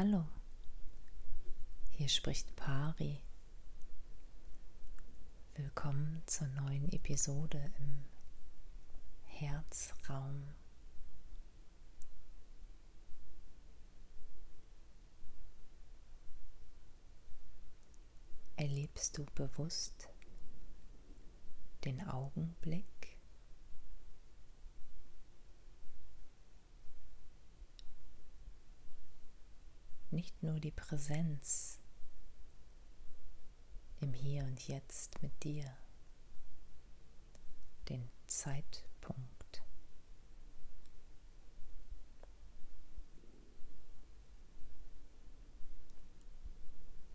Hallo, hier spricht Pari. Willkommen zur neuen Episode im Herzraum. Erlebst du bewusst den Augenblick? Nicht nur die Präsenz im Hier und Jetzt mit dir, den Zeitpunkt.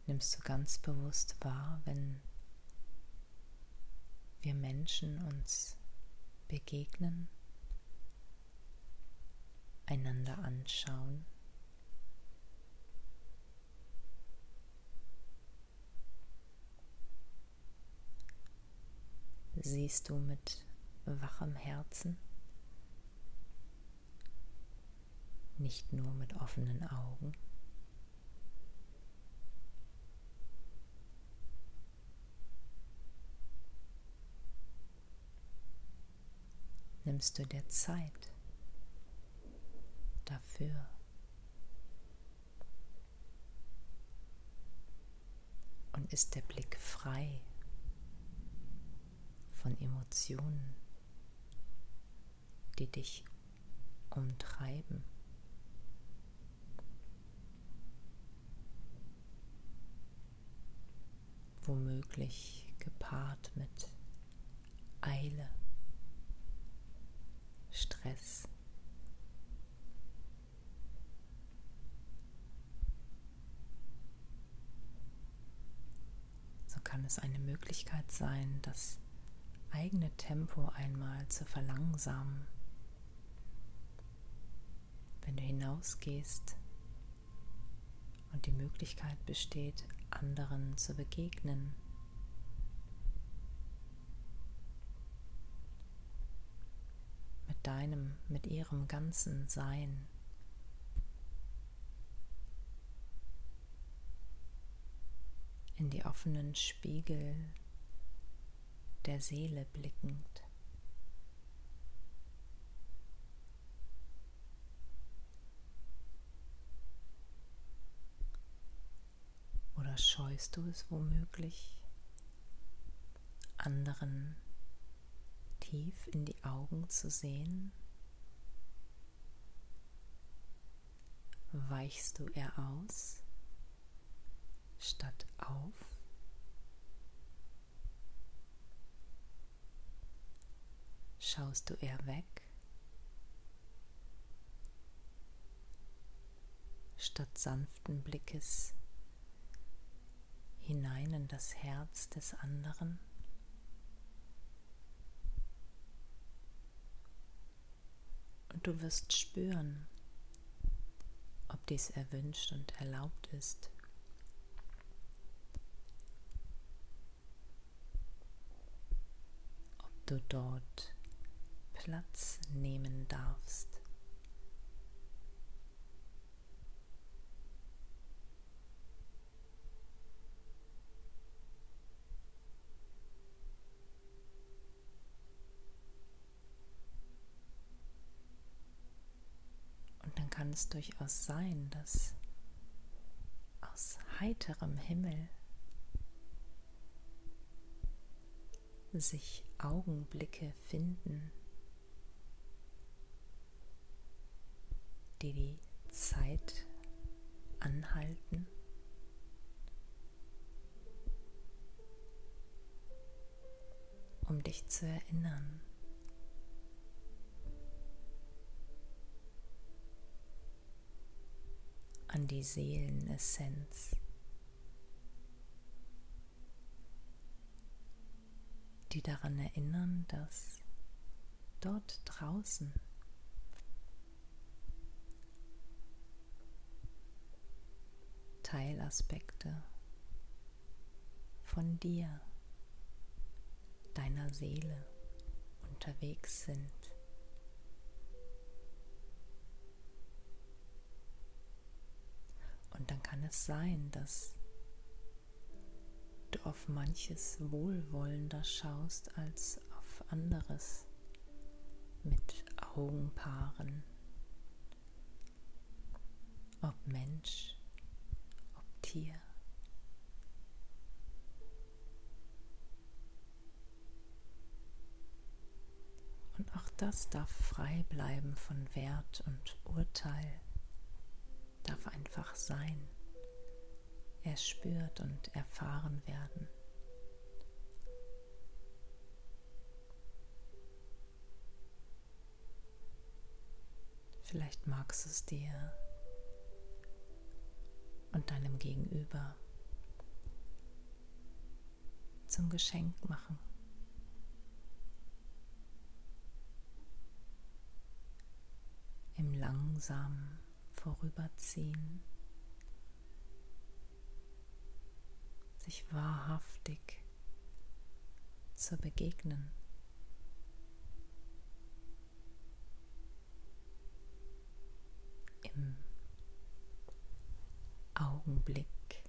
Nimmst du ganz bewusst wahr, wenn wir Menschen uns begegnen, einander anschauen siehst du mit wachem Herzen, nicht nur mit offenen Augen. Nimmst du dir Zeit dafür? Und ist der Blick frei von Emotionen, die dich umtreiben. Womöglich gepaart mit Eile, Stress. So kann es eine Möglichkeit sein, dass eigene Tempo einmal zu verlangsamen. Wenn du hinausgehst und die Möglichkeit besteht, anderen zu begegnen. Mit deinem, mit ihrem ganzen Sein. In die offenen Spiegel der Seele blickend. Oder scheust du es womöglich, anderen tief in die Augen zu sehen? Weichst du eher aus statt auf? Schaust du eher weg, statt sanften Blickes hinein in das Herz des anderen? Und du wirst spüren, ob dies erwünscht und erlaubt ist. Ob du dort Platz nehmen darfst. Und dann kann es durchaus sein, dass aus heiterem Himmel sich Augenblicke finden, die die Zeit anhalten. um dich zu erinnern. an die Seelenessenz, die daran erinnern, dass dort draußen Teilaspekte von dir, deiner Seele unterwegs sind. Und kann es sein, dass du auf manches wohlwollender schaust als auf anderes mit Augenpaaren, ob Mensch, Tier. Und auch das darf frei bleiben von Wert und Urteil, darf einfach sein, erspürt und erfahren werden. Vielleicht magst du es dir und deinem Gegenüber zum Geschenk machen. Im langsamen Vorüberziehen sich wahrhaftig zu begegnen. Im Augenblick